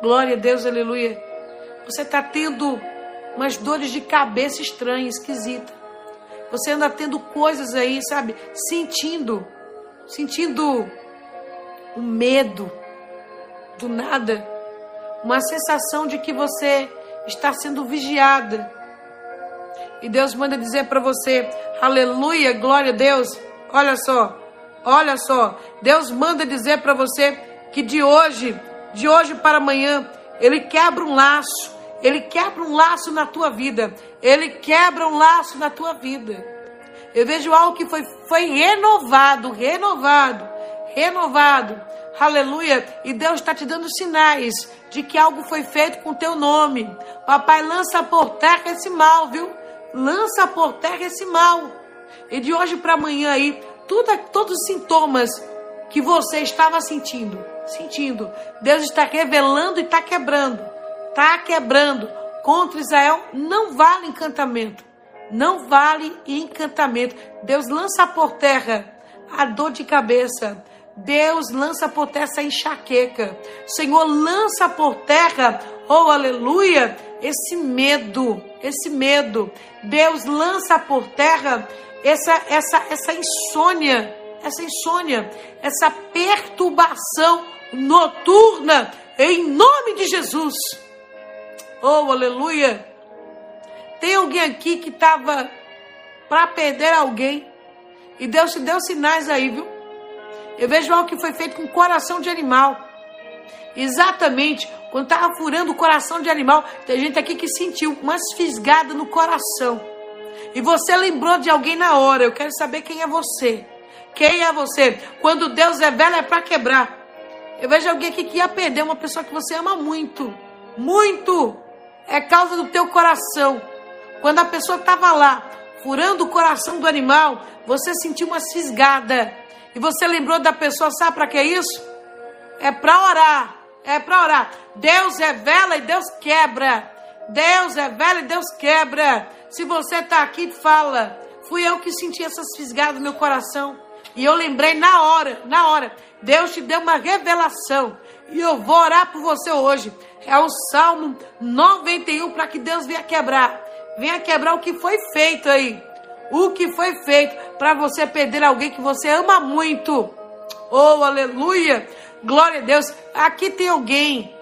Speaker 2: Glória a Deus, aleluia. Você está tendo umas dores de cabeça estranhas, esquisitas. Você anda tendo coisas aí, sabe? Sentindo, sentindo o medo do nada. Uma sensação de que você está sendo vigiada. E Deus manda dizer para você: Aleluia, glória a Deus. Olha só, olha só. Deus manda dizer para você que de hoje, de hoje para amanhã, Ele quebra um laço. Ele quebra um laço na tua vida. Ele quebra um laço na tua vida. Eu vejo algo que foi, foi renovado, renovado, renovado. Aleluia. E Deus está te dando sinais de que algo foi feito com teu nome. Papai, lança por terra esse mal, viu? Lança por terra esse mal. E de hoje para amanhã aí, tudo, todos os sintomas que você estava sentindo, sentindo, Deus está revelando e está quebrando está quebrando contra Israel não vale encantamento. Não vale encantamento. Deus lança por terra a dor de cabeça. Deus lança por terra essa enxaqueca. Senhor, lança por terra, oh aleluia, esse medo, esse medo. Deus lança por terra essa, essa, essa insônia, essa insônia, essa perturbação noturna, em nome de Jesus. Oh, aleluia! Tem alguém aqui que estava para perder alguém e Deus te deu sinais aí, viu? Eu vejo algo que foi feito com coração de animal. Exatamente, quando estava furando o coração de animal, tem gente aqui que sentiu umas fisgadas no coração. E você lembrou de alguém na hora. Eu quero saber quem é você. Quem é você? Quando Deus é velho é para quebrar. Eu vejo alguém aqui que ia perder uma pessoa que você ama muito. Muito é causa do teu coração. Quando a pessoa estava lá, furando o coração do animal, você sentiu uma fisgada. E você lembrou da pessoa, sabe para que é isso? É para orar. É para orar. Deus revela e Deus quebra. Deus revela e Deus quebra. Se você está aqui, fala. Fui eu que senti essas fisgadas no meu coração. E eu lembrei na hora, na hora. Deus te deu uma revelação. E eu vou orar por você hoje. É o Salmo 91 para que Deus venha quebrar. Venha quebrar o que foi feito aí. O que foi feito para você perder alguém que você ama muito. Oh, aleluia! Glória a Deus. Aqui tem alguém,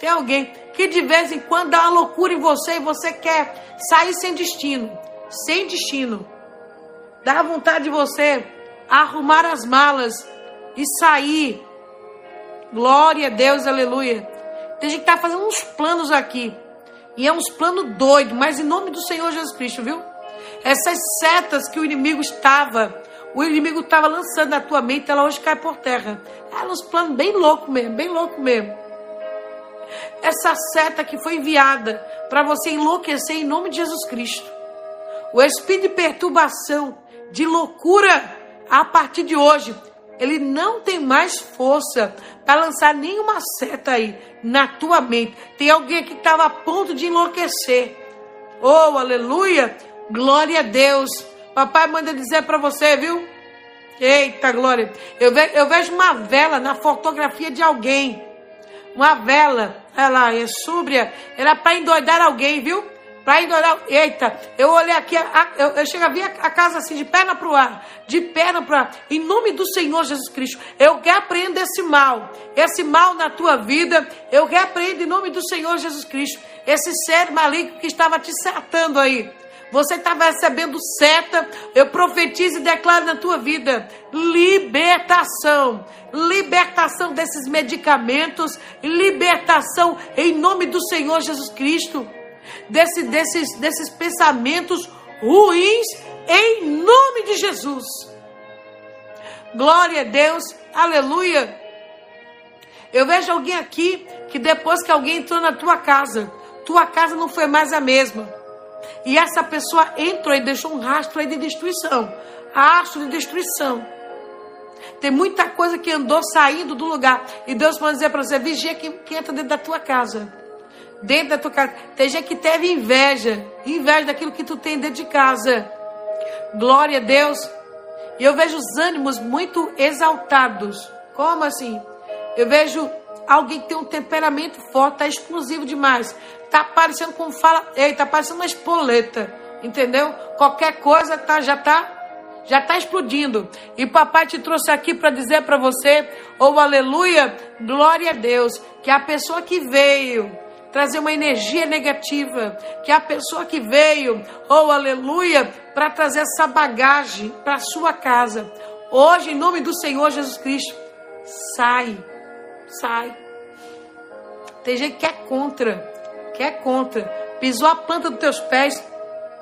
Speaker 2: tem alguém que de vez em quando dá uma loucura em você e você quer sair sem destino. Sem destino. Dá vontade de você arrumar as malas e sair. Glória a Deus, aleluia. Tem gente que está fazendo uns planos aqui. E é uns planos doidos, mas em nome do Senhor Jesus Cristo, viu? Essas setas que o inimigo estava, o inimigo estava lançando na tua mente, ela hoje cai por terra. Eram uns planos bem loucos mesmo, bem louco mesmo. Essa seta que foi enviada para você enlouquecer em nome de Jesus Cristo. O espírito de perturbação, de loucura, a partir de hoje, ele não tem mais força para lançar nenhuma seta aí na tua mente. Tem alguém que estava a ponto de enlouquecer. Oh, aleluia! Glória a Deus. Papai manda dizer para você, viu? Eita, glória. Eu, ve eu vejo uma vela na fotografia de alguém. Uma vela, ela é súbria. Era para endoidar alguém, viu? Para ignorar. Eita, eu olhei aqui, eu, eu a ver a casa assim, de perna para o ar, de perna para. Em nome do Senhor Jesus Cristo, eu repreendo esse mal, esse mal na tua vida, eu repreendo em nome do Senhor Jesus Cristo, esse ser maligno que estava te certando aí. Você estava recebendo seta, eu profetizo e declaro na tua vida libertação, libertação desses medicamentos, libertação em nome do Senhor Jesus Cristo desse, desses, desses pensamentos ruins em nome de Jesus. Glória a Deus, aleluia. Eu vejo alguém aqui que depois que alguém entrou na tua casa, tua casa não foi mais a mesma. E essa pessoa entrou e deixou um rastro aí de destruição rastro de destruição. Tem muita coisa que andou saindo do lugar. E Deus pode dizer para você: vigia quem, quem entra dentro da tua casa dentro da tua casa. Tem gente que teve inveja, inveja daquilo que tu tem dentro de casa. Glória a Deus. E eu vejo os ânimos muito exaltados. Como assim? Eu vejo alguém que tem um temperamento forte, tá explosivo demais. Tá parecendo como fala, ei, tá parecendo uma espoleta, entendeu? Qualquer coisa tá já tá já está explodindo. E papai te trouxe aqui para dizer para você, ou oh, aleluia, glória a Deus, que a pessoa que veio trazer uma energia negativa, que a pessoa que veio, oh aleluia, para trazer essa bagagem para sua casa, hoje em nome do Senhor Jesus Cristo, sai, sai. Tem gente que é contra, que é contra, pisou a planta dos teus pés,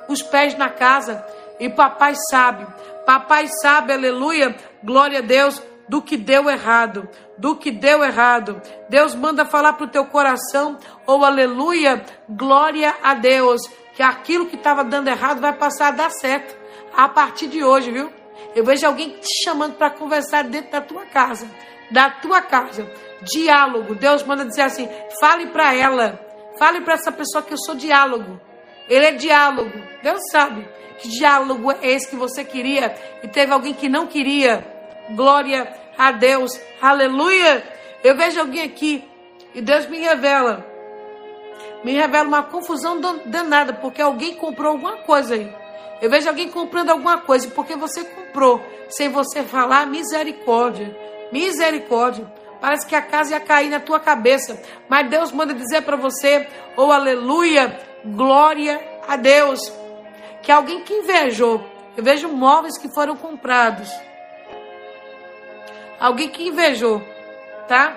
Speaker 2: os pés na casa, e papai sabe, papai sabe, aleluia, glória a Deus, do que deu errado, do que deu errado. Deus manda falar para o teu coração, ou oh, aleluia, glória a Deus, que aquilo que estava dando errado vai passar a dar certo a partir de hoje, viu? Eu vejo alguém te chamando para conversar dentro da tua casa, da tua casa. Diálogo. Deus manda dizer assim: fale para ela, fale para essa pessoa que eu sou diálogo. Ele é diálogo. Deus sabe que diálogo é esse que você queria e teve alguém que não queria. Glória a Deus. Aleluia. Eu vejo alguém aqui e Deus me revela. Me revela uma confusão danada, porque alguém comprou alguma coisa aí. Eu vejo alguém comprando alguma coisa, porque você comprou, sem você falar, misericórdia. Misericórdia. Parece que a casa ia cair na tua cabeça. Mas Deus manda dizer para você, oh aleluia, glória a Deus. Que alguém que invejou. Eu vejo móveis que foram comprados. Alguém que invejou, tá?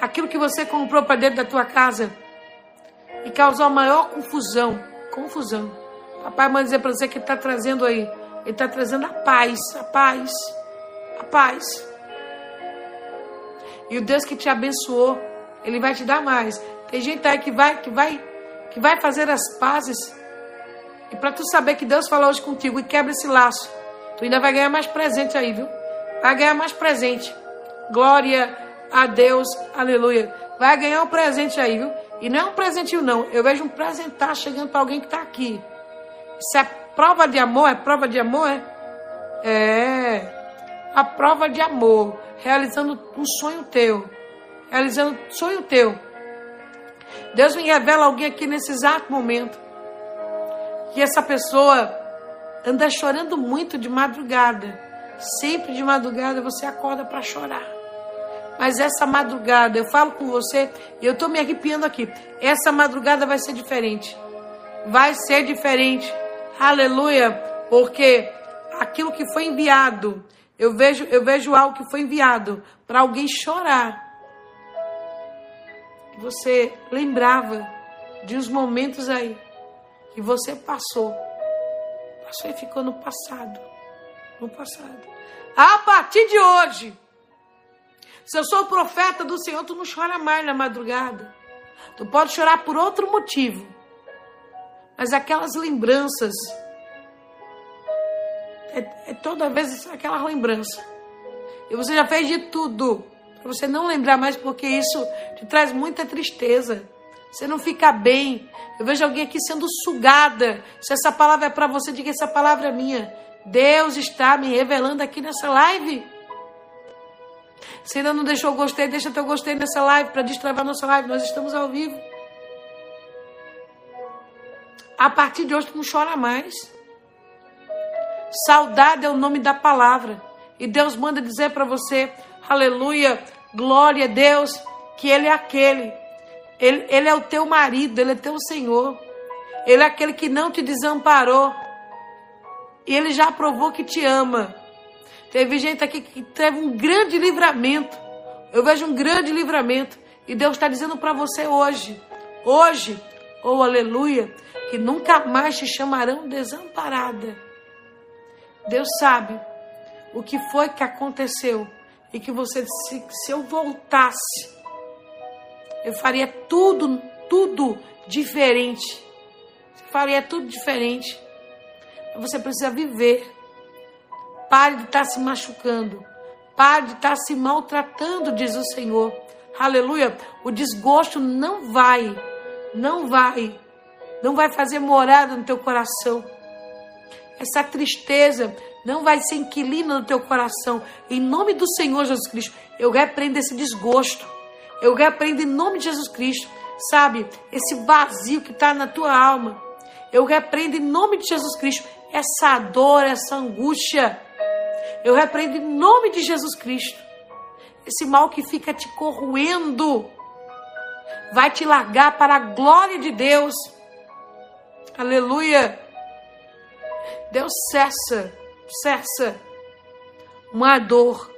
Speaker 2: Aquilo que você comprou para dentro da tua casa e causou a maior confusão. Confusão. Papai manda dizer para você que está trazendo aí. Ele está trazendo a paz, a paz, a paz. E o Deus que te abençoou, Ele vai te dar mais. Tem gente aí que vai, que vai, que vai fazer as pazes. E para tu saber que Deus fala hoje contigo e quebra esse laço, tu ainda vai ganhar mais presente aí, viu? Vai ganhar mais presente. Glória a Deus, aleluia. Vai ganhar um presente aí, viu? E não é um presentinho, não. Eu vejo um presentar chegando para alguém que está aqui. Isso é prova de amor? É prova de amor? É? É. A prova de amor. Realizando um sonho teu. Realizando um sonho teu. Deus me revela alguém aqui nesse exato momento. Que essa pessoa anda chorando muito de madrugada. Sempre de madrugada você acorda para chorar. Mas essa madrugada, eu falo com você eu estou me arrepiando aqui. Essa madrugada vai ser diferente. Vai ser diferente. Aleluia. Porque aquilo que foi enviado, eu vejo, eu vejo algo que foi enviado para alguém chorar. Você lembrava de uns momentos aí que você passou. Passou e ficou no passado no passado. A partir de hoje, se eu sou profeta do Senhor, tu não chora mais na madrugada. Tu pode chorar por outro motivo. Mas aquelas lembranças, é, é toda vez aquela lembrança. E você já fez de tudo para você não lembrar mais, porque isso te traz muita tristeza. Você não fica bem. Eu vejo alguém aqui sendo sugada. Se essa palavra é para você, diga essa palavra é minha. Deus está me revelando aqui nessa live. Se ainda não deixou gostei, deixa teu gostei nessa live para destravar nossa live. Nós estamos ao vivo. A partir de hoje tu não chora mais. Saudade é o nome da palavra. E Deus manda dizer para você, aleluia, glória a Deus, que Ele é aquele. Ele, ele é o teu marido, Ele é teu Senhor. Ele é aquele que não te desamparou. E ele já provou que te ama. Teve gente aqui que teve um grande livramento. Eu vejo um grande livramento. E Deus está dizendo para você hoje, hoje, ou oh, aleluia, que nunca mais te chamarão desamparada. Deus sabe o que foi que aconteceu e que você disse, se eu voltasse, eu faria tudo, tudo diferente. faria tudo diferente. Você precisa viver. Pare de estar se machucando. Pare de estar se maltratando, diz o Senhor. Aleluia. O desgosto não vai, não vai, não vai fazer morada no teu coração. essa tristeza não vai ser inquilina no teu coração. Em nome do Senhor Jesus Cristo, eu repreendo esse desgosto. Eu repreendo em nome de Jesus Cristo, sabe? Esse vazio que está na tua alma. Eu repreendo em nome de Jesus Cristo essa dor, essa angústia. Eu repreendo em nome de Jesus Cristo. Esse mal que fica te corroendo vai te largar para a glória de Deus. Aleluia. Deus cessa, cessa uma dor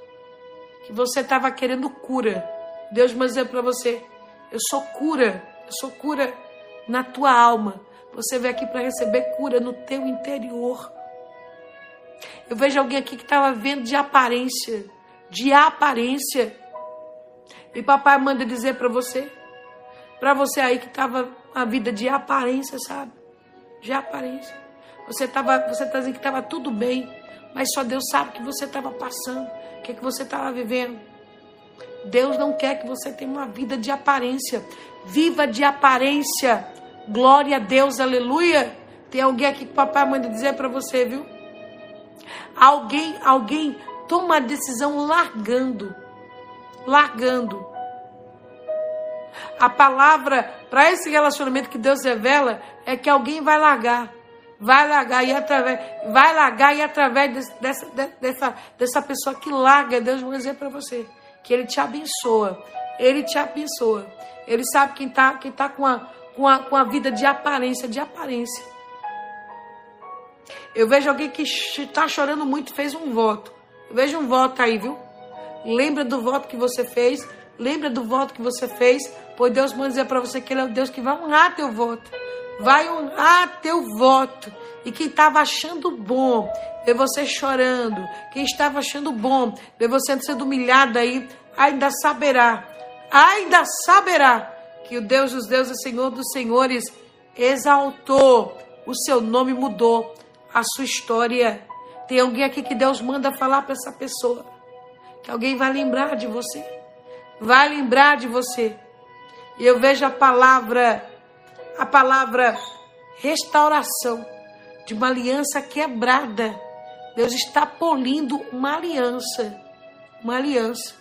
Speaker 2: que você estava querendo cura. Deus vai dizer para você: Eu sou cura, eu sou cura na tua alma. Você veio aqui para receber cura no teu interior. Eu vejo alguém aqui que estava vendo de aparência, de aparência. E papai manda dizer para você, para você aí que estava a vida de aparência, sabe? De aparência. Você estava, você tá dizendo que estava tudo bem, mas só Deus sabe o que você estava passando, o que, que você estava vivendo. Deus não quer que você tenha uma vida de aparência. Viva de aparência. Glória a Deus, aleluia. Tem alguém aqui que papai manda dizer para você, viu? Alguém, alguém toma a decisão largando. Largando. A palavra para esse relacionamento que Deus revela é que alguém vai largar. Vai largar e através, vai largar e através dessa, dessa, dessa pessoa que larga, Deus vai dizer para você que Ele te abençoa. Ele te abençoa. Ele sabe quem está quem tá com, a, com, a, com a vida de aparência, de aparência. Eu vejo alguém que está chorando muito, fez um voto. Eu vejo um voto aí, viu? Lembra do voto que você fez. Lembra do voto que você fez. Pois Deus manda dizer para você que Ele é o Deus que vai honrar teu voto vai honrar teu voto. E quem estava achando bom ver você chorando, quem estava achando bom ver você sendo humilhado aí, ainda saberá, ainda saberá que o Deus dos deuses, Senhor dos senhores, exaltou, o seu nome mudou, a sua história. Tem alguém aqui que Deus manda falar para essa pessoa, que alguém vai lembrar de você, vai lembrar de você. E eu vejo a palavra a palavra restauração de uma aliança quebrada. Deus está polindo uma aliança. Uma aliança.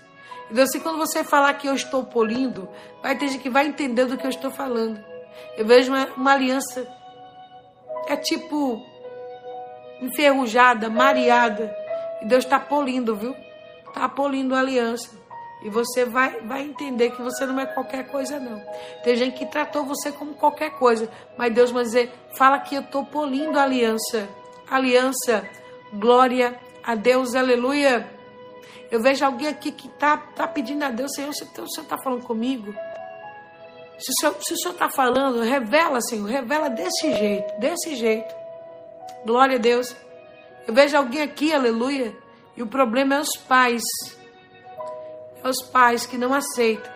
Speaker 2: Então, assim, quando você falar que eu estou polindo, vai ter gente que vai entender do que eu estou falando. Eu vejo uma, uma aliança. É tipo enferrujada, mareada. E Deus está polindo, viu? Está polindo a aliança. E você vai, vai entender que você não é qualquer coisa, não. Tem gente que tratou você como qualquer coisa. Mas Deus vai dizer: fala que eu estou polindo a aliança. Aliança, glória a Deus, aleluia. Eu vejo alguém aqui que está tá pedindo a Deus, Senhor, se o Senhor está falando comigo. Se o Senhor está falando, revela, Senhor, revela desse jeito, desse jeito. Glória a Deus. Eu vejo alguém aqui, aleluia, e o problema é os pais aos pais que não aceitam.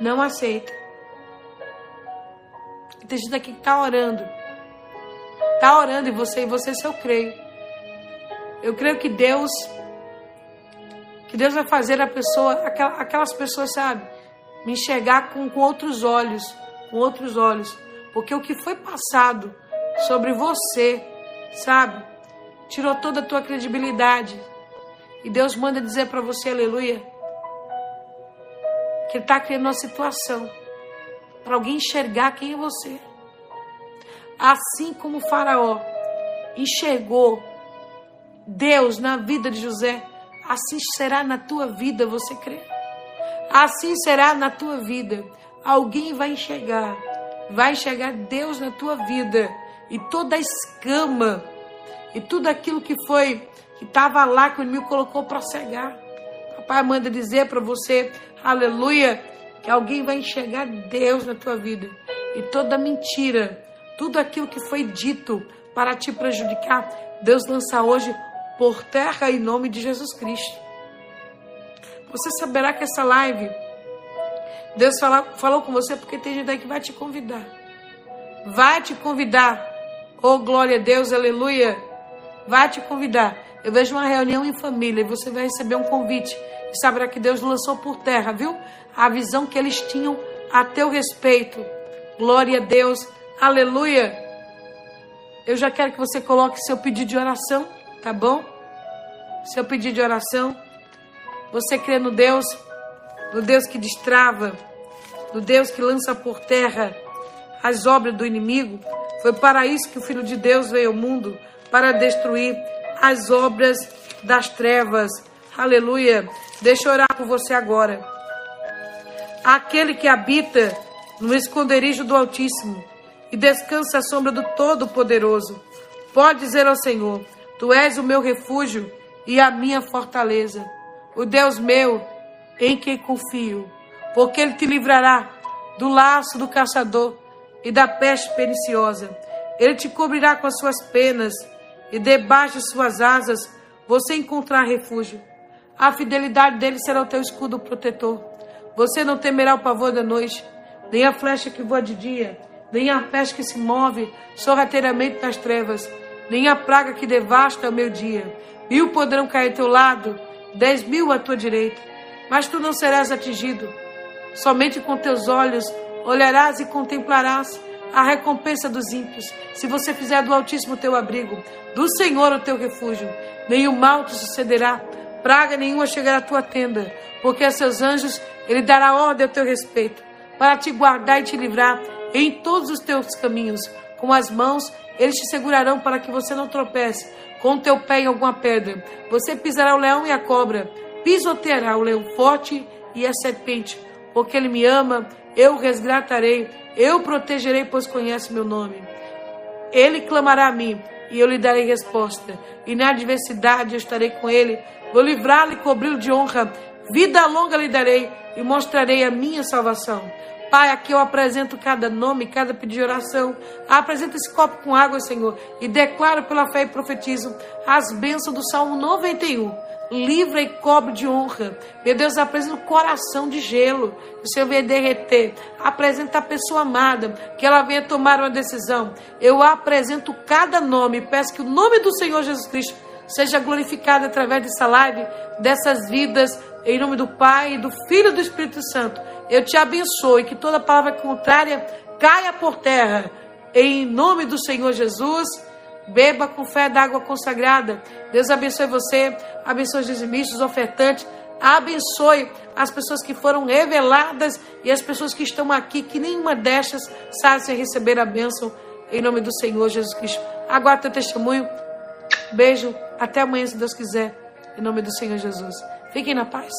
Speaker 2: Não aceitam. Tem gente aqui que está orando. Está orando e você, e você se eu creio. Eu creio que Deus, que Deus vai fazer a pessoa, aquelas pessoas, sabe, me enxergar com, com outros olhos, com outros olhos. Porque o que foi passado sobre você, sabe, tirou toda a tua credibilidade. E Deus manda dizer para você, aleluia, que Ele está criando uma situação para alguém enxergar quem é você. Assim como o Faraó enxergou Deus na vida de José, assim será na tua vida, você crê? Assim será na tua vida. Alguém vai enxergar, vai enxergar Deus na tua vida e toda a escama e tudo aquilo que foi que estava lá que o inimigo colocou para cegar. Papai manda dizer para você aleluia, que alguém vai enxergar Deus na tua vida e toda mentira, tudo aquilo que foi dito para te prejudicar, Deus lança hoje por terra em nome de Jesus Cristo. Você saberá que essa live, Deus fala, falou com você porque tem gente aí que vai te convidar. Vai te convidar. Oh, glória a Deus, aleluia. Vai te convidar. Eu vejo uma reunião em família e você vai receber um convite e saberá que Deus lançou por terra, viu? A visão que eles tinham a teu respeito. Glória a Deus. Aleluia. eu já quero que você coloque seu pedido de oração, tá bom? Seu pedido de oração. Você crê no Deus, no Deus que destrava, no Deus que lança por terra as obras do inimigo. Foi para isso que o Filho de Deus veio ao mundo para destruir as obras das trevas. Aleluia. Deixa eu orar por você agora. Aquele que habita no esconderijo do Altíssimo e descansa à sombra do Todo-Poderoso, pode dizer ao Senhor: Tu és o meu refúgio e a minha fortaleza, o Deus meu em quem confio, porque Ele te livrará do laço do caçador e da peste perniciosa. Ele te cobrirá com as suas penas e debaixo de suas asas você encontrará refúgio. A fidelidade dele será o teu escudo protetor. Você não temerá o pavor da noite, nem a flecha que voa de dia, nem a peste que se move sorrateiramente nas trevas, nem a praga que devasta ao meio-dia. Mil poderão cair ao teu lado, dez mil à tua direita, mas tu não serás atingido. Somente com teus olhos olharás e contemplarás a recompensa dos ímpios, se você fizer do Altíssimo teu abrigo, do Senhor o teu refúgio, nenhum mal te sucederá, praga nenhuma chegará à tua tenda, porque a seus anjos ele dará ordem ao teu respeito, para te guardar e te livrar em todos os teus caminhos. Com as mãos eles te segurarão para que você não tropece com teu pé em alguma pedra. Você pisará o leão e a cobra, pisoteará o leão forte e a serpente, porque ele me ama, eu resgatarei eu protegerei, pois conhece meu nome. Ele clamará a mim, e eu lhe darei resposta. E na adversidade eu estarei com ele. Vou livrá-lo e cobri-lo de honra. Vida longa lhe darei e mostrarei a minha salvação. Pai, aqui eu apresento cada nome, cada pedido de oração. Apresento esse copo com água, Senhor, e declaro pela fé e profetizo as bênçãos do Salmo 91 livra e cobre de honra. Meu Deus, apresenta um coração de gelo, que o Senhor venha derreter. Apresenta a pessoa amada, que ela venha tomar uma decisão. Eu apresento cada nome, peço que o nome do Senhor Jesus Cristo seja glorificado através dessa live, dessas vidas, em nome do Pai, do Filho e do Espírito Santo. Eu te abençoe, que toda palavra contrária caia por terra, em nome do Senhor Jesus. Beba com fé da água consagrada. Deus abençoe você, abençoe os dizimistas, ofertantes, abençoe as pessoas que foram reveladas e as pessoas que estão aqui, que nenhuma destas sabe se receber a bênção em nome do Senhor Jesus Cristo. Aguardo teu testemunho. Beijo. Até amanhã, se Deus quiser. Em nome do Senhor Jesus. Fiquem na paz.